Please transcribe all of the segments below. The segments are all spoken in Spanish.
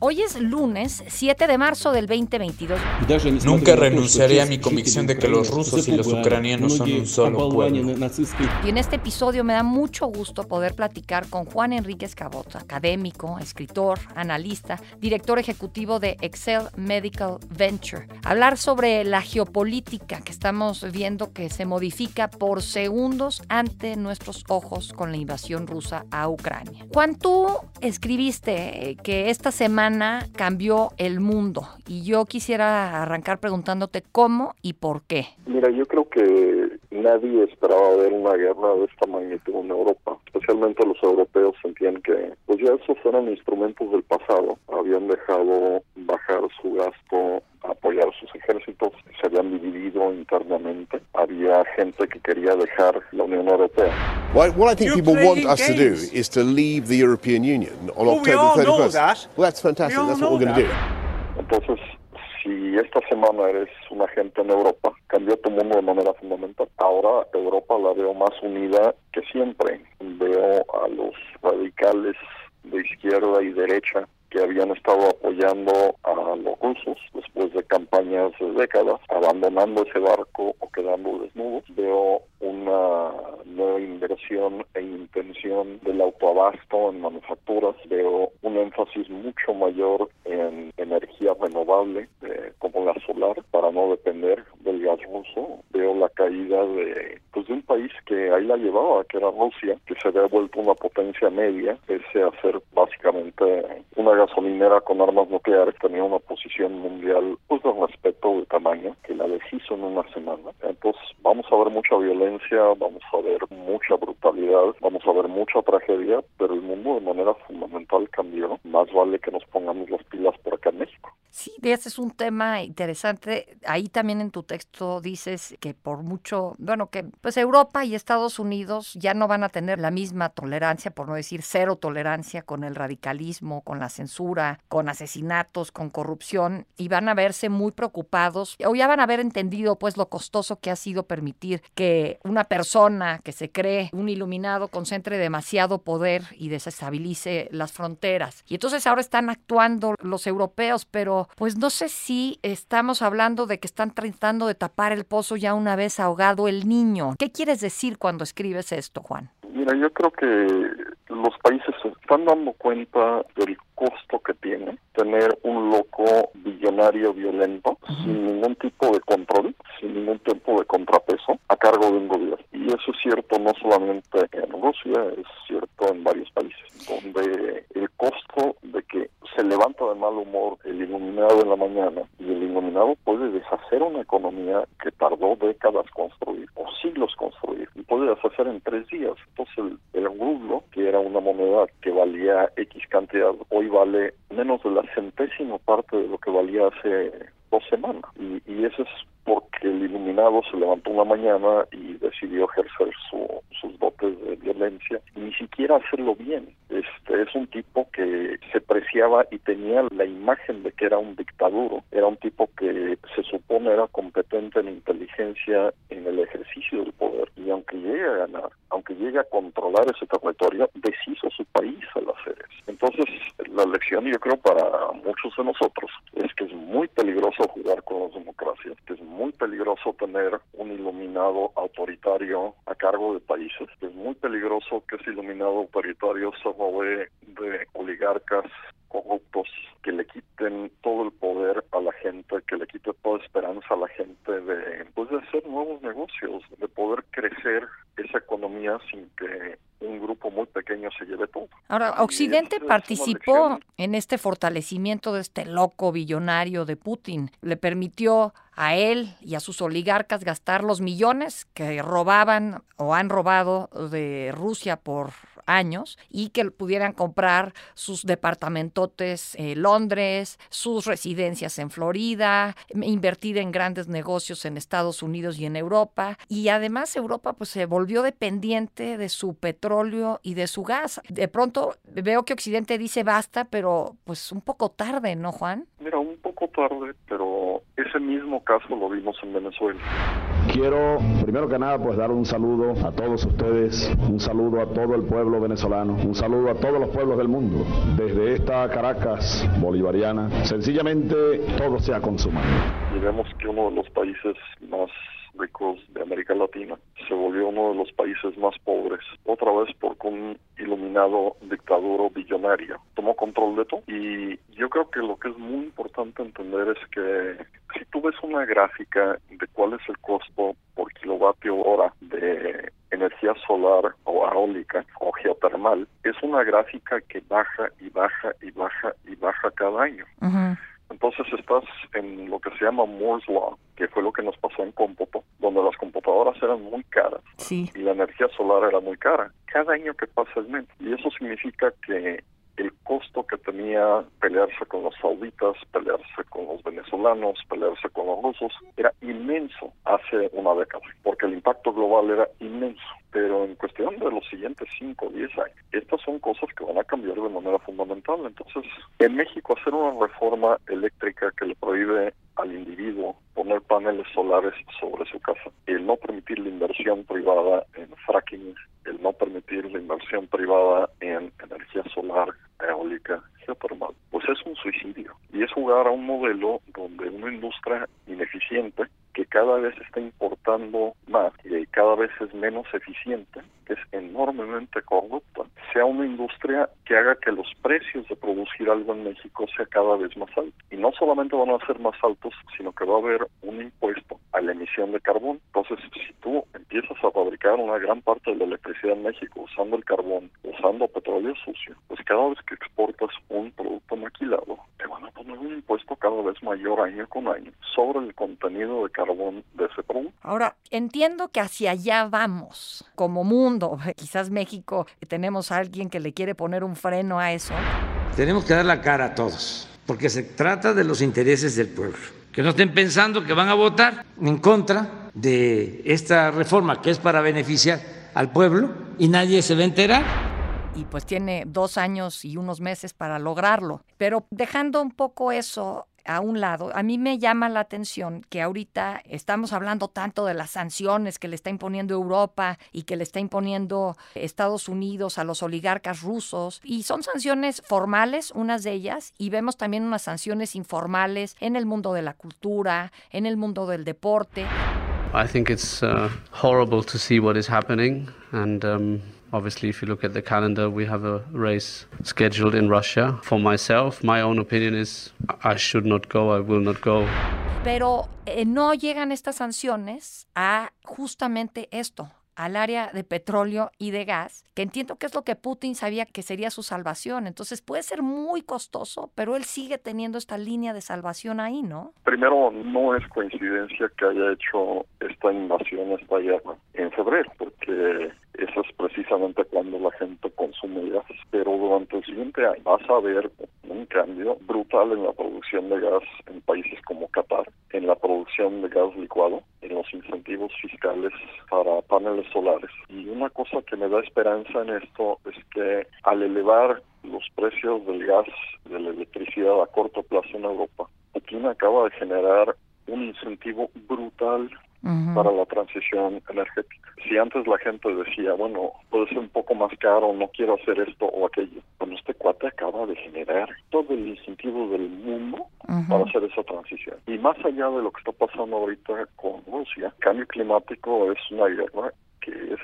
Hoy es lunes 7 de marzo del 2022. Nunca renunciaré a mi convicción de que los rusos y los ucranianos son un solo pueblo. Y en este episodio me da mucho gusto poder platicar con Juan Enríquez Cabot, académico, escritor, analista, director ejecutivo de Excel Medical Venture. Hablar sobre la geopolítica que estamos viendo que se modifica por segundos ante nuestros ojos con la invasión rusa a Ucrania. Juan, tú escribiste que esta semana cambió el mundo y yo quisiera arrancar preguntándote cómo y por qué. Mira, yo creo que nadie esperaba ver una guerra de esta magnitud en Europa. Especialmente los europeos sentían que pues ya esos eran instrumentos del pasado. Habían dejado bajar su gasto apoyar sus ejércitos, se habían dividido internamente. Había gente que quería dejar la Unión Europea. What, what I think people want us to do is to leave the European Union on well, October we all 31st. Know that. Well, that's fantastic. That's what we're going to do. Entonces, si esta semana eres un agente en Europa, cambió tu mundo de manera fundamental. Ahora Europa la veo más unida que siempre. Veo a los radicales de izquierda y derecha que habían estado apoyando a los rusos después de campañas de décadas, abandonando ese barco o quedando desnudos. Veo una nueva inversión e intención del autoabasto en manufacturas. Veo un énfasis mucho mayor en energía renovable, eh, como la solar, para no depender del gas ruso. Veo la caída de, de un país que ahí la llevaba, que era Rusia, que se había vuelto una potencia media, pese a ser básicamente una gasolinera con armas nucleares, tenía una posición mundial pues de respeto de tamaño, que la deshizo en una semana. Entonces vamos a ver mucha violencia, vamos a ver mucha brutalidad, vamos a ver mucha tragedia, pero el mundo de manera fundamental cambió. Más vale que nos pongamos las pilas por acá en México. Sí, ese es un tema interesante. Ahí también en tu texto dices que por mucho, bueno, que pues Europa y Estados Unidos ya no van a tener la misma tolerancia, por no decir cero tolerancia con el radicalismo, con la censura, con asesinatos, con corrupción y van a verse muy preocupados o ya van a haber entendido pues lo costoso que ha sido permitir que una persona que se cree un iluminado concentre demasiado poder y desestabilice las fronteras. Y entonces ahora están actuando los europeos, pero pues no sé si estamos hablando de que están tratando de tapar el pozo ya una vez ahogado el niño. ¿Qué quieres decir cuando escribes esto, Juan? Mira, yo creo que los países se están dando cuenta del costo que tiene tener un loco billonario violento sin ningún tipo de control, sin ningún tipo de contrapeso a cargo de un gobierno. Y eso es cierto no solamente en Rusia, es cierto en varios países, donde el costo de que se levanta de mal humor el iluminado en la mañana y el iluminado puede deshacer una economía que tardó décadas construir o siglos construir y puede deshacer en tres días. Entonces el, el rublo, que era una moneda que valía X cantidad, hoy vale menos de la centésima parte de lo que valía hace dos semanas. Y, y eso es porque el iluminado se levantó una mañana y decidió ejercer su, sus ni siquiera hacerlo bien. Este es un tipo que se preciaba y tenía la imagen de que era un dictaduro. Era un tipo que se supone era competente en inteligencia en el ejercicio del poder y aunque llegue a ganar, aunque llegue a controlar ese territorio, deshizo su país al hacer. Entonces, la lección yo creo para muchos de nosotros es que es muy peligroso jugar con las democracias, que es muy peligroso tener un iluminado autoritario a cargo de países, que es muy peligroso que ese iluminado autoritario se robe de oligarcas corruptos que le quiten todo el poder a la gente, que le quite toda esperanza a la gente de, pues, de hacer nuevos negocios, de poder crecer esa economía sin que un grupo muy pequeño se lleve todo. Ahora, Occidente es- participó en este fortalecimiento de este loco billonario de Putin. Le permitió a él y a sus oligarcas gastar los millones que robaban o han robado de Rusia por años y que pudieran comprar sus departamentotes en Londres, sus residencias en Florida, invertir en grandes negocios en Estados Unidos y en Europa. Y además Europa pues se volvió dependiente de su petróleo y de su gas. De pronto veo que Occidente dice basta, pero pues un poco tarde, ¿no, Juan? Mira, un poco tarde, pero ese mismo caso lo vimos en Venezuela. Quiero, primero que nada, pues dar un saludo a todos ustedes, un saludo a todo el pueblo venezolano, un saludo a todos los pueblos del mundo. Desde esta Caracas bolivariana, sencillamente todo se ha consumado. Y vemos que uno de los países más ricos de América Latina, se volvió uno de los países más pobres, otra vez porque un iluminado dictaduro billonario tomó control de todo. Y yo creo que lo que es muy importante entender es que si tú ves una gráfica de cuál es el costo por kilovatio hora de energía solar o eólica o geotermal, es una gráfica que baja y baja y baja y baja cada año. Entonces estás en lo que se llama Moore's Law, que fue lo que nos pasó en cómputo, donde las computadoras eran muy caras y la energía solar era muy cara. Cada año que pasa es menos. Y eso significa que el costo que tenía pelearse con los sauditas, pelearse con los venezolanos, pelearse con los rusos, era inmenso hace una década, porque el impacto global era inmenso. Pero en cuestión de los siguientes 5 o 10 años, estas son cosas que van a cambiar de manera fundamental. Entonces, en México hacer una reforma eléctrica que le prohíbe al individuo poner paneles solares sobre su casa, el no permitir la inversión privada en fracking, el no permitir la inversión privada en energía solar, eólica, geotermal, pues es un suicidio. Y es jugar a un modelo donde una industria ineficiente que cada vez está importando más y cada vez es menos eficiente, que es enormemente corrupta, sea una industria que haga que los precios de producir algo en México sea cada vez más altos. Y no solamente van a ser más altos, sino que va a haber un impuesto a la emisión de carbón. Entonces, si tú empiezas a fabricar una gran parte de la electricidad en México usando el carbón, usando petróleo sucio, pues cada vez que exportas un producto maquilado, te van a poner un impuesto cada vez mayor año con año sobre el contenido de carbón de ese producto. Ahora, entiendo que hacia allá vamos como mundo. Quizás México tenemos a alguien que le quiere poner un freno a eso. Tenemos que dar la cara a todos, porque se trata de los intereses del pueblo. Que no estén pensando que van a votar en contra de esta reforma que es para beneficiar al pueblo y nadie se va a enterar y pues tiene dos años y unos meses para lograrlo. Pero dejando un poco eso a un lado, a mí me llama la atención que ahorita estamos hablando tanto de las sanciones que le está imponiendo Europa y que le está imponiendo Estados Unidos a los oligarcas rusos, y son sanciones formales, unas de ellas, y vemos también unas sanciones informales en el mundo de la cultura, en el mundo del deporte. I think it's uh, horrible to see what is happening and um... Obviously, if you look at the calendar, we have a race scheduled in Russia. For myself, my own opinion is I should not go, I will not go. Pero eh, no llegan estas sanciones a justamente esto, al área de petróleo y de gas, que entiendo que es lo que Putin sabía que sería su salvación. Entonces puede ser muy costoso, pero él sigue teniendo esta línea de salvación ahí, ¿no? Primero, no es coincidencia que haya hecho esta invasión, esta guerra en febrero, porque eso es precisamente cuando la gente consume gas. Pero durante el siguiente año vas a ver un cambio brutal en la producción de gas en países como Qatar, en la producción de gas licuado, en los incentivos fiscales para paneles solares. Y una cosa que me da esperanza en esto es que al elevar los precios del gas, de la electricidad a corto plazo en Europa, Putin acaba de generar un incentivo brutal para la transición energética. Si antes la gente decía, bueno, puede ser un poco más caro, no quiero hacer esto o aquello, bueno, este cuate acaba de generar todo el incentivo del mundo para hacer esa transición. Y más allá de lo que está pasando ahorita con Rusia, cambio climático es una guerra que es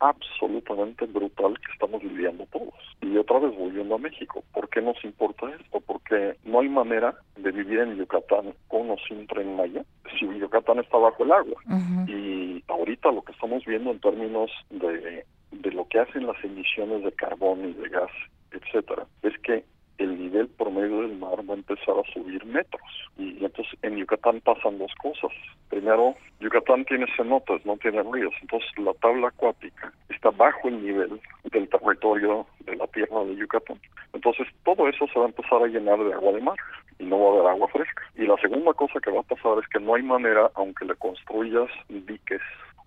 absolutamente brutal que estamos viviendo todos. Y otra vez volviendo a México, ¿por qué nos importa esto? Porque no hay manera de vivir en Yucatán con o sin tren Maya si Yucatán está bajo el agua. Y ahorita lo que estamos viendo en términos de, de lo que hacen las emisiones de carbón y de gas, etcétera, es que el nivel promedio del mar va a empezar a subir metros. Y, entonces en Yucatán pasan dos cosas. Primero, Yucatán tiene cenotes, no tiene ríos. Entonces la tabla acuática está bajo el nivel del territorio de la tierra de Yucatán. Entonces todo eso se va a empezar a llenar de agua de mar y no va a haber agua fresca. Y la segunda cosa que va a pasar es que no hay manera, aunque le construyas diques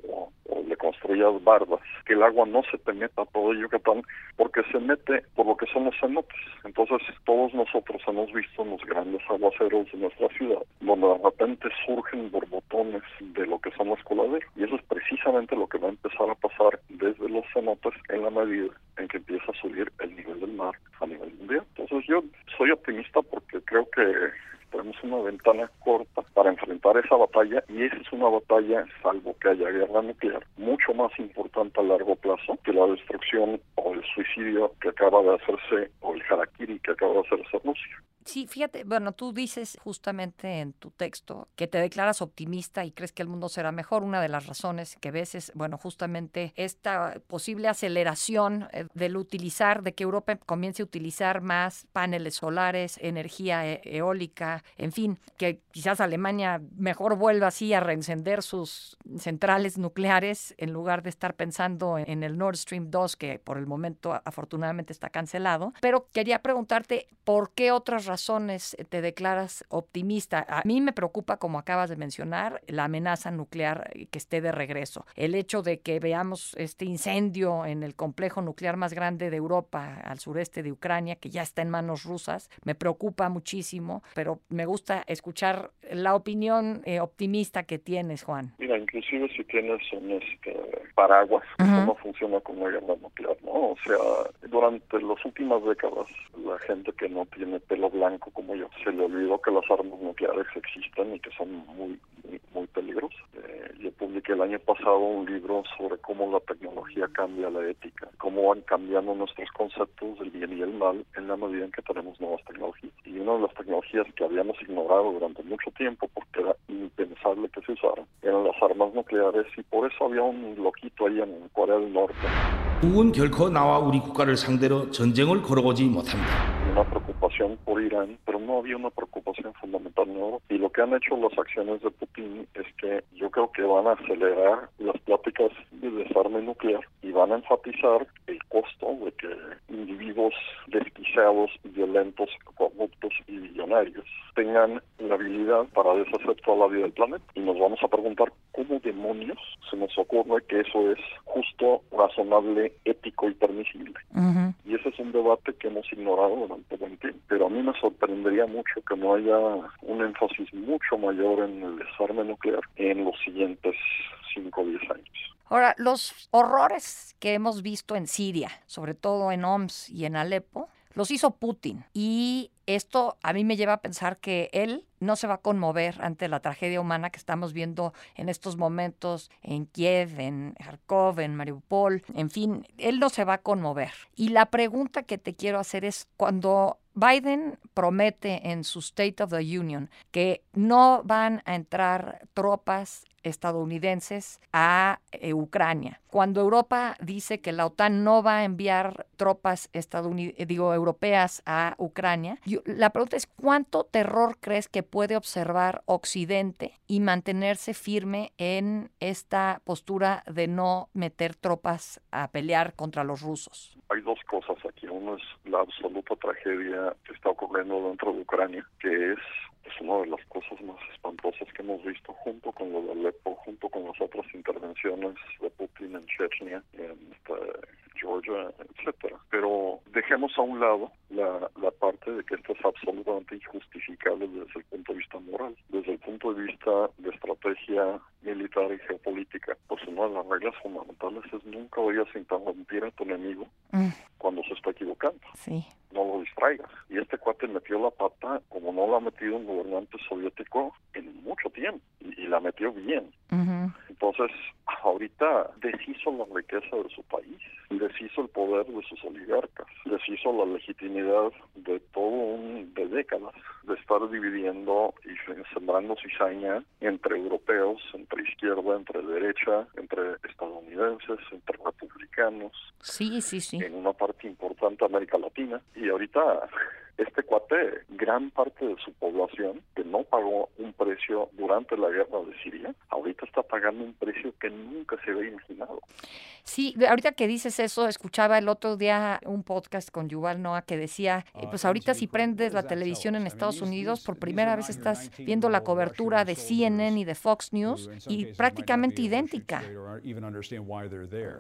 o, le construyas bardas, que el agua no se te meta a todo Yucatán porque se mete por lo que son los cenotes. Entonces todos nosotros hemos visto en los grandes aguaceros de nuestra ciudad, donde de repente surgen borbotones de lo que son las coladeras. Y eso es precisamente lo que va a empezar a pasar desde los cenotes en la medida en que empieza a subir el nivel del mar a nivel mundial. Entonces yo soy optimista porque creo que tenemos una ventana corta para enfrentar esa batalla y esa es una batalla, salvo que haya guerra nuclear, mucho más importante a largo plazo que la destrucción o el suicidio que acaba de hacerse o el harakiri que acaba de hacerse Rusia. Sí, fíjate, bueno, tú dices justamente en tu texto que te declaras optimista y crees que el mundo será mejor. Una de las razones que ves es, bueno, justamente esta posible aceleración eh, del utilizar, de que Europa comience a utilizar más paneles solares, energía e-, eólica, en fin, que quizás Alemania mejor vuelva así a reencender sus centrales nucleares en lugar de estar pensando en el Nord Stream 2, que por el momento afortunadamente está cancelado. Pero quería preguntarte, ¿por qué otras razones razones te declaras optimista? A mí me preocupa, como acabas de mencionar, la amenaza nuclear que esté de regreso. El hecho de que veamos este incendio en el complejo nuclear más grande de Europa, al sureste de Ucrania, que ya está en manos rusas, me preocupa muchísimo, pero me gusta escuchar la opinión eh, optimista que tienes, Juan. Mira, inclusive si tienes un este, paraguas, cómo funciona con guerra nuclear, ¿no? O sea, durante las últimas décadas, la gente que no tiene pelo blanco como yo. Se le olvidó que las armas nucleares existen y que son muy, muy, peligrosas. Eh, yo publiqué el año pasado un libro sobre cómo la tecnología cambia la ética, cómo van cambiando nuestros conceptos del bien y el mal en la medida en que tenemos nuevas tecnologías. Y una de las tecnologías que habíamos ignorado durante mucho tiempo porque era impensable que se usaran eran las armas nucleares y por eso había un loquito ahí en Corea del Norte. Una preocupación por Pero no había una preocupación fundamental en Europa. Y lo que han hecho las acciones de Putin es que yo creo que van a acelerar las pláticas de desarme nuclear y van a enfatizar el costo de que individuos desquiciados, violentos, corruptos y millonarios tengan la habilidad para deshacer toda la vida del planeta. Y nos vamos a preguntar cómo demonios se nos ocurre que eso es justo, razonable, ético y permisible. Y ese es un debate que hemos ignorado durante buen tiempo. Pero a mí me sorprendería mucho que no haya un énfasis mucho mayor en el desarme nuclear en los siguientes 5 o 10 años. Ahora, los horrores que hemos visto en Siria, sobre todo en Homs y en Alepo, los hizo Putin. Y esto a mí me lleva a pensar que él no se va a conmover ante la tragedia humana que estamos viendo en estos momentos en Kiev, en Kharkov, en Mariupol, en fin, él no se va a conmover. Y la pregunta que te quiero hacer es cuando Biden promete en su State of the Union que no van a entrar tropas estadounidenses a eh, Ucrania. Cuando Europa dice que la OTAN no va a enviar tropas digo, europeas a Ucrania, la pregunta es cuánto terror crees que puede observar Occidente y mantenerse firme en esta postura de no meter tropas a pelear contra los rusos. Hay dos cosas aquí. Uno es la absoluta tragedia que está ocurriendo dentro de Ucrania, que es una de las cosas más espantosas que hemos visto junto con lo de Alepo, junto con las otras intervenciones de Putin en Chechnya, en este, Georgia, etcétera. Pero dejemos a un lado la, la parte de que esto es absolutamente injustificable desde el punto de vista moral, desde el punto de vista de estrategia militar y geopolítica. Pues una de las reglas fundamentales es nunca vayas a interrumpir a tu enemigo mm. cuando se está equivocando. Sí. Lo distraigas. Y este cuate metió la pata como no la ha metido un gobernante soviético en mucho tiempo. Y, la metió bien. Entonces, ahorita deshizo la riqueza de su país, deshizo el poder de sus oligarcas, deshizo la legitimidad de todo un de décadas de estar dividiendo y sembrando cizaña entre europeos, entre izquierda, entre derecha, entre estadounidenses, entre republicanos. Sí, sí, sí. En una parte de América Latina. Y ahorita este cuate, gran parte de su población no pagó un precio durante la guerra de Siria, ahorita está pagando un precio que nunca se había imaginado. Sí, ahorita que dices eso, escuchaba el otro día un podcast con Yuval Noah que decía, eh, pues ahorita si prendes la televisión en Estados Unidos, por primera vez estás viendo la cobertura de CNN y de Fox News y prácticamente idéntica.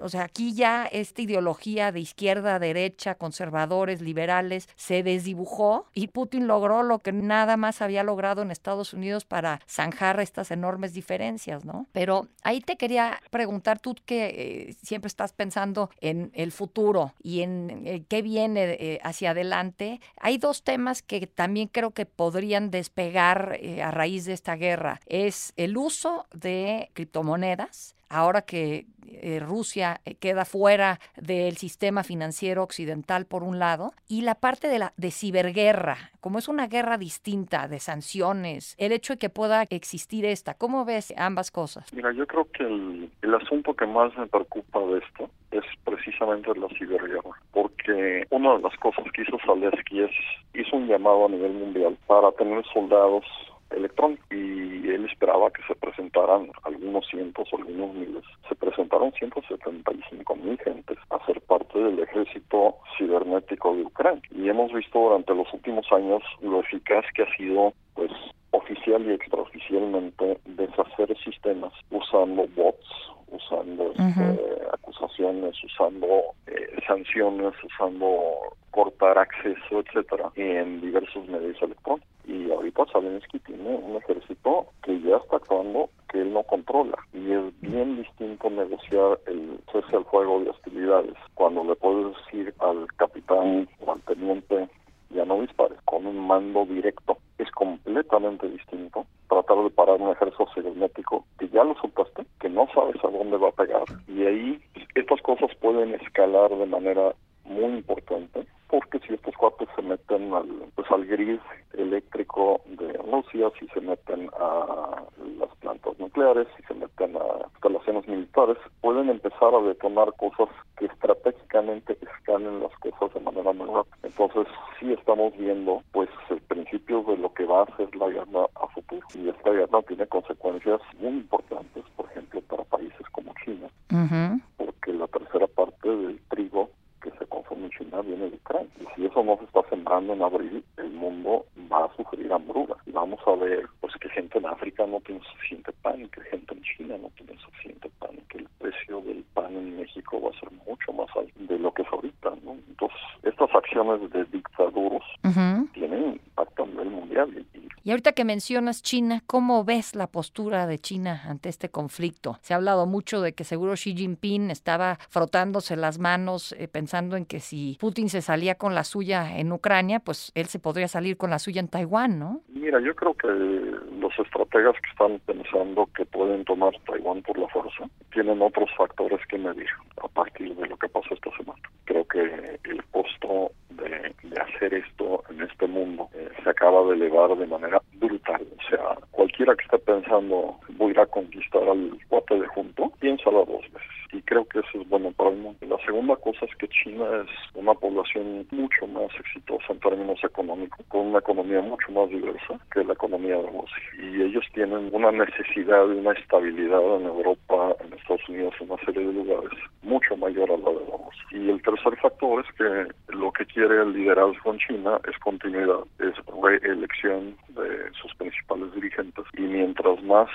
O sea, aquí ya esta ideología de izquierda, derecha, conservadores, liberales, se desdibujó y Putin logró lo que nada más había logrado en Estados Unidos para zanjar estas enormes diferencias, ¿no? Pero ahí te quería preguntar, tú que eh, siempre estás pensando en el futuro y en eh, qué viene eh, hacia adelante, hay dos temas que también creo que podrían despegar a raíz de esta guerra. Es el uso de criptomonedas ahora que eh, Rusia eh, queda fuera del sistema financiero occidental por un lado y la parte de la de ciberguerra, como es una guerra distinta de sanciones, el hecho de que pueda existir esta, ¿cómo ves ambas cosas? Mira, yo creo que el, el asunto que más me preocupa de esto es precisamente la ciberguerra, porque una de las cosas que hizo Zalesky es hizo un llamado a nivel mundial para tener soldados electrónico y él esperaba que se presentaran algunos cientos o algunos miles. Se presentaron 175 mil gentes a ser parte del ejército cibernético de Ucrania y hemos visto durante los últimos años lo eficaz que ha sido pues oficial y extraoficialmente deshacer sistemas usando bots, usando este, acusaciones, usando eh, sanciones, usando cortar acceso, etcétera, en diversos medios electrónicos. Y ahorita Zelensky tiene un ejército que ya está actuando que él no controla. Y es bien distinto negociar el cese al fuego de hostilidades cuando le puedes decir al capitán o al teniente ya no dispares con un mando directo. Es completamente distinto tratar de parar un ejército cibernético que ya lo supaste, que no sabes a dónde va a pegar. Y ahí estas cosas pueden escalar de manera muy importante porque si estos cuates se meten al, pues al gris eléctrico de Rusia, si se meten a las plantas nucleares, si se meten a instalaciones militares, pueden empezar a detonar cosas que estratégicamente escalen las cosas de manera muy rápida. Entonces sí estamos viendo pues el principio de lo que va a ser la guerra a futuro. Y esta guerra tiene consecuencias muy importantes, por ejemplo, para países como China, la tercera parte del trigo que se consume en China viene de Ucrania. Y si eso no se está sembrando en abril, el mundo va a sufrir hambruna. Y vamos a ver pues que gente en África no tiene suficiente pan, que gente en China no tiene suficiente pan, que el precio del pan en México va a ser mucho más alto de lo que es ahorita. ¿no? Entonces, estas acciones de dictaduros tienen y ahorita que mencionas China, ¿cómo ves la postura de China ante este conflicto? Se ha hablado mucho de que seguro Xi Jinping estaba frotándose las manos eh, pensando en que si Putin se salía con la suya en Ucrania, pues él se podría salir con la suya en Taiwán, ¿no? Mira, yo creo que los estrategas que están pensando que pueden tomar Taiwán por la fuerza tienen otros factores que medir a partir de lo que pasó esta semana. Creo que el costo de, hacer esto en este mundo eh, elevar de manera brutal. O sea, cualquiera que esté pensando voy a ir a conquistar al cuate de junto, piénsalo dos veces. Y creo que eso es bueno para el mundo. La segunda cosa es que China es una población mucho más exitosa en términos económicos, con una economía mucho más diversa que la economía de Rusia. Y ellos tienen una necesidad de una estabilidad en Europa, en Estados Unidos, en una serie de lugares, mucho mayor a la de Rusia. Y el tercer factor es que lo que quiere el liderazgo en China es continuidad, es reelección de sus principales dirigentes. Y mientras más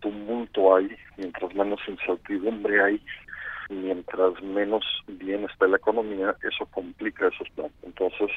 tumulto hay, mientras menos incertidumbre hay, mientras menos bien está la economía, eso complica esos planes. Entonces,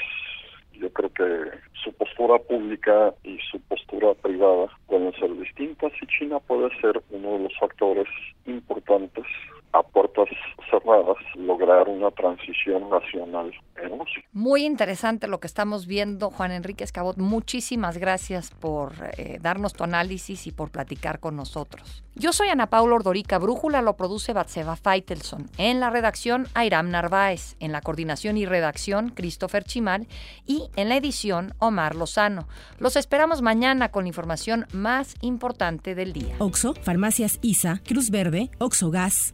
yo creo que su postura pública y su postura privada pueden ser distintas y China puede ser uno de los factores importantes a puertas cerradas lograr una transición nacional en Rusia. Muy interesante lo que estamos viendo, Juan Enrique Escabot. Muchísimas gracias por eh, darnos tu análisis y por platicar con nosotros. Yo soy Ana Paula Ordorica, Brújula lo produce Batseva Feitelson. En la redacción, Airam Narváez. En la coordinación y redacción, Christopher Chimal. Y en la edición, Omar Lozano. Los esperamos mañana con la información más importante del día. Oxo, Farmacias ISA, Cruz Verde, Oxo Gas,